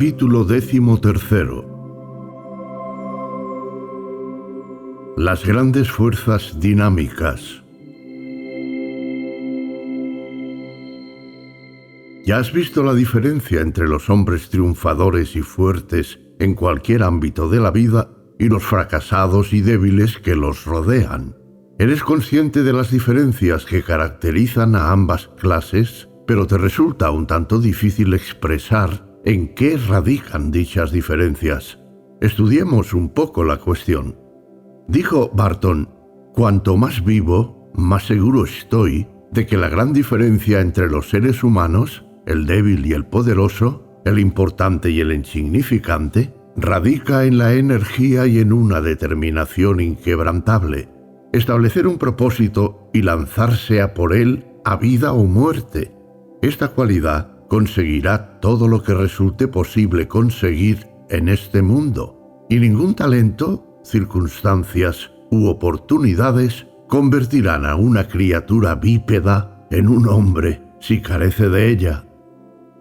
Capítulo décimo tercero Las grandes fuerzas dinámicas Ya has visto la diferencia entre los hombres triunfadores y fuertes en cualquier ámbito de la vida y los fracasados y débiles que los rodean. Eres consciente de las diferencias que caracterizan a ambas clases, pero te resulta un tanto difícil expresar en qué radican dichas diferencias. Estudiemos un poco la cuestión. Dijo Barton, cuanto más vivo, más seguro estoy de que la gran diferencia entre los seres humanos, el débil y el poderoso, el importante y el insignificante, radica en la energía y en una determinación inquebrantable. Establecer un propósito y lanzarse a por él a vida o muerte. Esta cualidad conseguirá todo lo que resulte posible conseguir en este mundo, y ningún talento, circunstancias u oportunidades convertirán a una criatura bípeda en un hombre si carece de ella.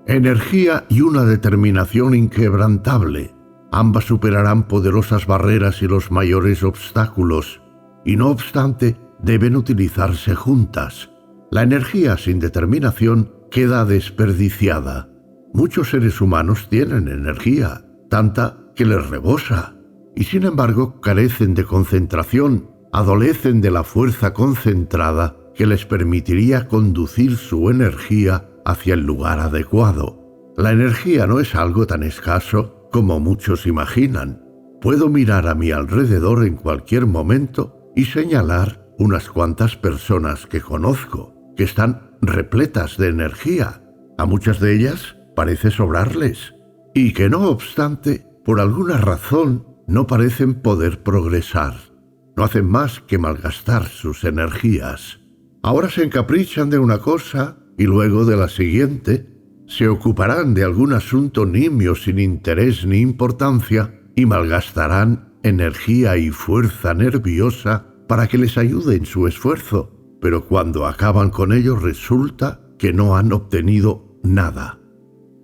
Energía y una determinación inquebrantable Ambas superarán poderosas barreras y los mayores obstáculos, y no obstante deben utilizarse juntas. La energía sin determinación queda desperdiciada. Muchos seres humanos tienen energía, tanta que les rebosa, y sin embargo carecen de concentración, adolecen de la fuerza concentrada que les permitiría conducir su energía hacia el lugar adecuado. La energía no es algo tan escaso como muchos imaginan. Puedo mirar a mi alrededor en cualquier momento y señalar unas cuantas personas que conozco, que están repletas de energía. A muchas de ellas parece sobrarles, y que no obstante, por alguna razón, no parecen poder progresar. No hacen más que malgastar sus energías. Ahora se encaprichan de una cosa y luego de la siguiente, se ocuparán de algún asunto nimio sin interés ni importancia y malgastarán energía y fuerza nerviosa para que les ayude en su esfuerzo, pero cuando acaban con ello resulta que no han obtenido nada.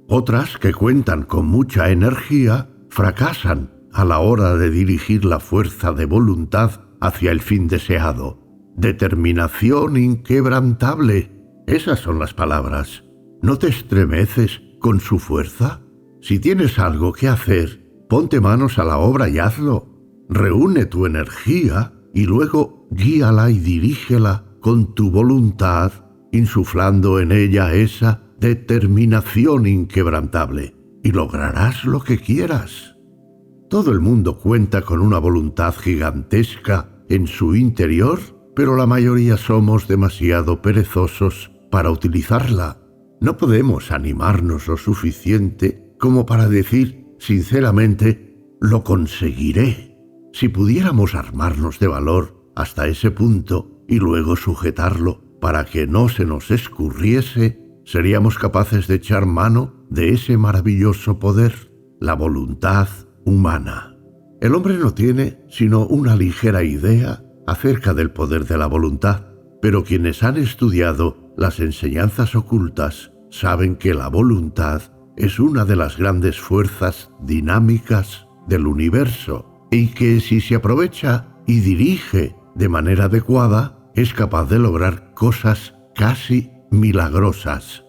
Otras que cuentan con mucha energía fracasan a la hora de dirigir la fuerza de voluntad hacia el fin deseado. Determinación inquebrantable. Esas son las palabras. ¿No te estremeces con su fuerza? Si tienes algo que hacer, ponte manos a la obra y hazlo. Reúne tu energía y luego guíala y dirígela con tu voluntad, insuflando en ella esa determinación inquebrantable, y lograrás lo que quieras. Todo el mundo cuenta con una voluntad gigantesca en su interior, pero la mayoría somos demasiado perezosos para utilizarla. No podemos animarnos lo suficiente como para decir sinceramente, lo conseguiré. Si pudiéramos armarnos de valor hasta ese punto y luego sujetarlo para que no se nos escurriese, seríamos capaces de echar mano de ese maravilloso poder, la voluntad humana. El hombre no tiene sino una ligera idea acerca del poder de la voluntad, pero quienes han estudiado las enseñanzas ocultas saben que la voluntad es una de las grandes fuerzas dinámicas del universo y que si se aprovecha y dirige de manera adecuada, es capaz de lograr cosas casi milagrosas.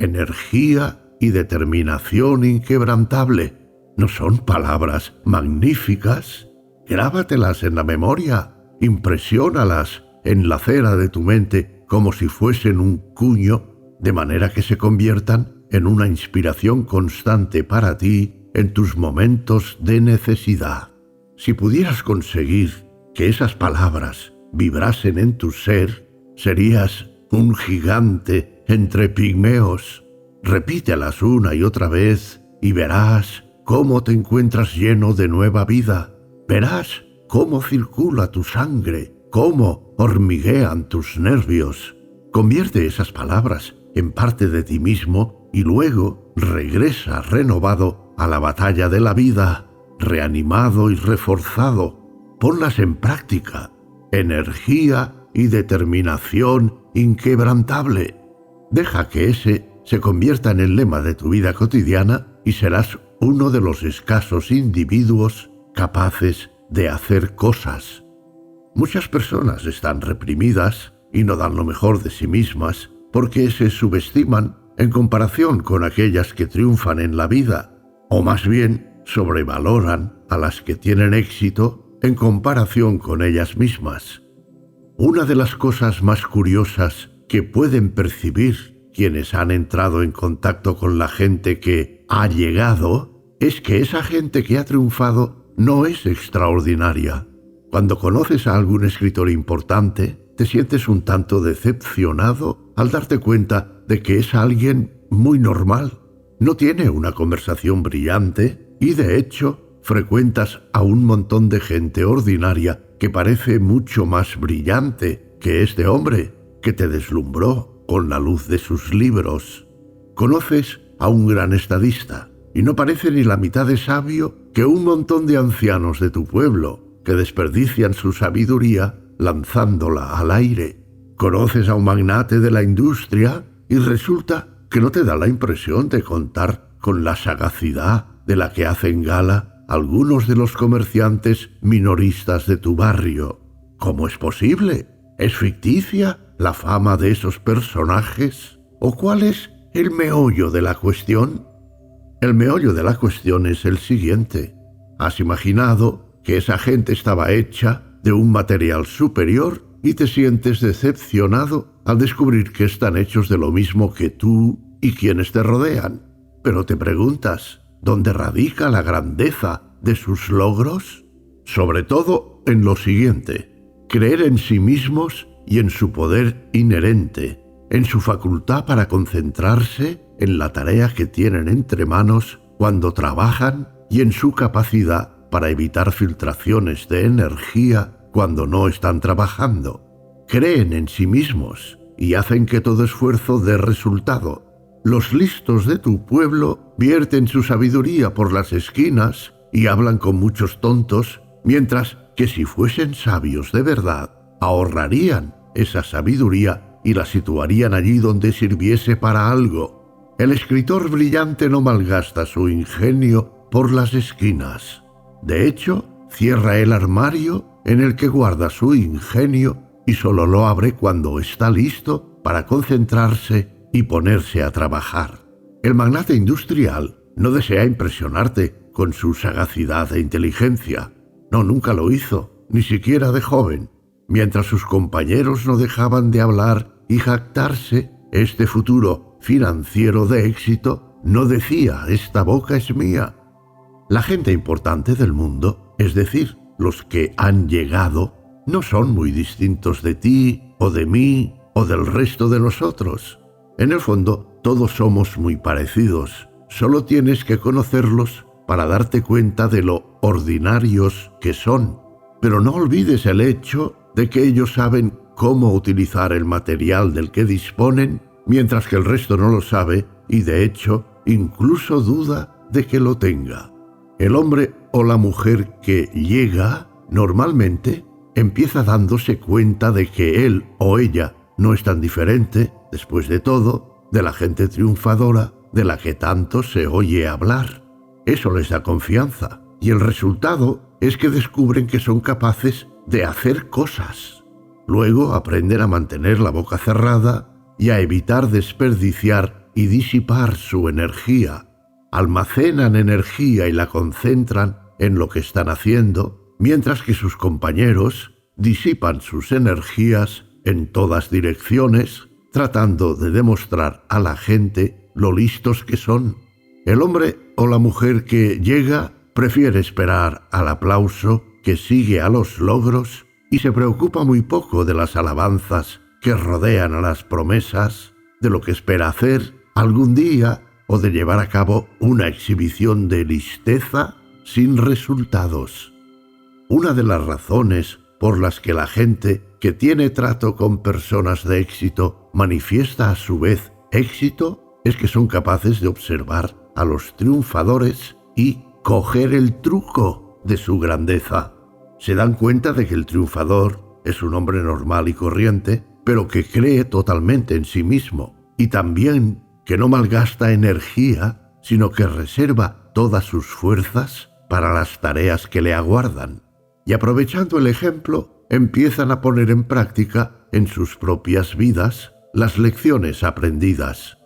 Energía y determinación inquebrantable no son palabras magníficas. Grábatelas en la memoria, impresiónalas en la cera de tu mente como si fuesen un cuño, de manera que se conviertan en una inspiración constante para ti en tus momentos de necesidad. Si pudieras conseguir que esas palabras vibrasen en tu ser, serías un gigante entre pigmeos. Repítelas una y otra vez y verás cómo te encuentras lleno de nueva vida. Verás cómo circula tu sangre cómo hormiguean tus nervios. Convierte esas palabras en parte de ti mismo y luego regresa renovado a la batalla de la vida, reanimado y reforzado. Ponlas en práctica. Energía y determinación inquebrantable. Deja que ese se convierta en el lema de tu vida cotidiana y serás uno de los escasos individuos capaces de hacer cosas. Muchas personas están reprimidas y no dan lo mejor de sí mismas porque se subestiman en comparación con aquellas que triunfan en la vida, o más bien sobrevaloran a las que tienen éxito en comparación con ellas mismas. Una de las cosas más curiosas que pueden percibir quienes han entrado en contacto con la gente que ha llegado es que esa gente que ha triunfado no es extraordinaria. Cuando conoces a algún escritor importante, te sientes un tanto decepcionado al darte cuenta de que es alguien muy normal. No tiene una conversación brillante y de hecho frecuentas a un montón de gente ordinaria que parece mucho más brillante que este hombre que te deslumbró con la luz de sus libros. Conoces a un gran estadista y no parece ni la mitad de sabio que un montón de ancianos de tu pueblo que desperdician su sabiduría lanzándola al aire. Conoces a un magnate de la industria y resulta que no te da la impresión de contar con la sagacidad de la que hacen gala algunos de los comerciantes minoristas de tu barrio. ¿Cómo es posible? ¿Es ficticia la fama de esos personajes? ¿O cuál es el meollo de la cuestión? El meollo de la cuestión es el siguiente. Has imaginado que esa gente estaba hecha de un material superior y te sientes decepcionado al descubrir que están hechos de lo mismo que tú y quienes te rodean. Pero te preguntas, ¿dónde radica la grandeza de sus logros? Sobre todo en lo siguiente, creer en sí mismos y en su poder inherente, en su facultad para concentrarse en la tarea que tienen entre manos cuando trabajan y en su capacidad para evitar filtraciones de energía cuando no están trabajando. Creen en sí mismos y hacen que todo esfuerzo dé resultado. Los listos de tu pueblo vierten su sabiduría por las esquinas y hablan con muchos tontos, mientras que si fuesen sabios de verdad, ahorrarían esa sabiduría y la situarían allí donde sirviese para algo. El escritor brillante no malgasta su ingenio por las esquinas. De hecho, cierra el armario en el que guarda su ingenio y solo lo abre cuando está listo para concentrarse y ponerse a trabajar. El magnate industrial no desea impresionarte con su sagacidad e inteligencia. No, nunca lo hizo, ni siquiera de joven. Mientras sus compañeros no dejaban de hablar y jactarse, este futuro financiero de éxito no decía, esta boca es mía. La gente importante del mundo, es decir, los que han llegado, no son muy distintos de ti o de mí o del resto de nosotros. En el fondo, todos somos muy parecidos. Solo tienes que conocerlos para darte cuenta de lo ordinarios que son. Pero no olvides el hecho de que ellos saben cómo utilizar el material del que disponen, mientras que el resto no lo sabe y de hecho incluso duda de que lo tenga. El hombre o la mujer que llega normalmente empieza dándose cuenta de que él o ella no es tan diferente, después de todo, de la gente triunfadora de la que tanto se oye hablar. Eso les da confianza y el resultado es que descubren que son capaces de hacer cosas. Luego aprenden a mantener la boca cerrada y a evitar desperdiciar y disipar su energía almacenan energía y la concentran en lo que están haciendo, mientras que sus compañeros disipan sus energías en todas direcciones, tratando de demostrar a la gente lo listos que son. El hombre o la mujer que llega prefiere esperar al aplauso que sigue a los logros y se preocupa muy poco de las alabanzas que rodean a las promesas, de lo que espera hacer algún día o de llevar a cabo una exhibición de listeza sin resultados. Una de las razones por las que la gente que tiene trato con personas de éxito manifiesta a su vez éxito es que son capaces de observar a los triunfadores y coger el truco de su grandeza. Se dan cuenta de que el triunfador es un hombre normal y corriente, pero que cree totalmente en sí mismo y también que no malgasta energía, sino que reserva todas sus fuerzas para las tareas que le aguardan, y aprovechando el ejemplo, empiezan a poner en práctica en sus propias vidas las lecciones aprendidas.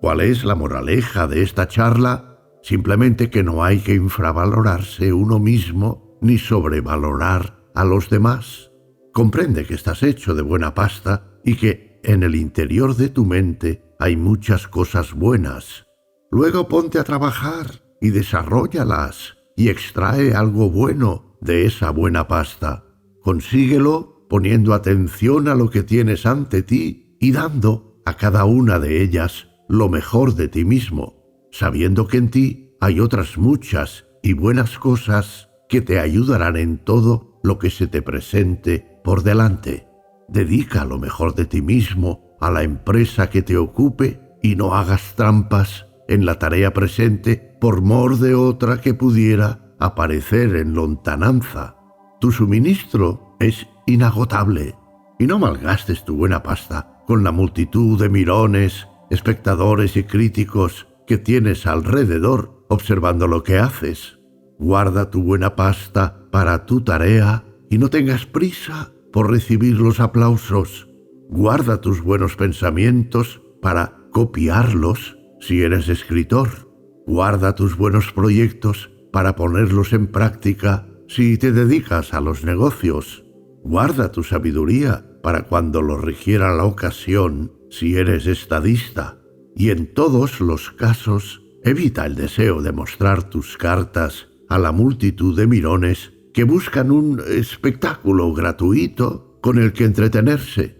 ¿Cuál es la moraleja de esta charla? Simplemente que no hay que infravalorarse uno mismo ni sobrevalorar a los demás. Comprende que estás hecho de buena pasta y que en el interior de tu mente hay muchas cosas buenas. Luego ponte a trabajar y desarrollalas y extrae algo bueno de esa buena pasta. Consíguelo poniendo atención a lo que tienes ante ti y dando a cada una de ellas lo mejor de ti mismo, sabiendo que en ti hay otras muchas y buenas cosas que te ayudarán en todo lo que se te presente por delante. Dedica lo mejor de ti mismo a la empresa que te ocupe y no hagas trampas en la tarea presente por mor de otra que pudiera aparecer en lontananza. Tu suministro es inagotable y no malgastes tu buena pasta con la multitud de mirones, espectadores y críticos que tienes alrededor observando lo que haces. Guarda tu buena pasta para tu tarea y no tengas prisa por recibir los aplausos. Guarda tus buenos pensamientos para copiarlos si eres escritor, guarda tus buenos proyectos para ponerlos en práctica si te dedicas a los negocios. Guarda tu sabiduría para cuando lo requiera la ocasión si eres estadista. Y en todos los casos, evita el deseo de mostrar tus cartas a la multitud de mirones que buscan un espectáculo gratuito con el que entretenerse.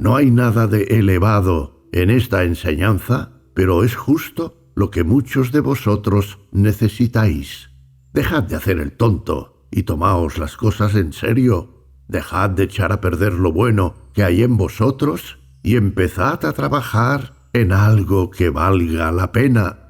No hay nada de elevado en esta enseñanza pero es justo lo que muchos de vosotros necesitáis. Dejad de hacer el tonto y tomaos las cosas en serio. Dejad de echar a perder lo bueno que hay en vosotros y empezad a trabajar en algo que valga la pena.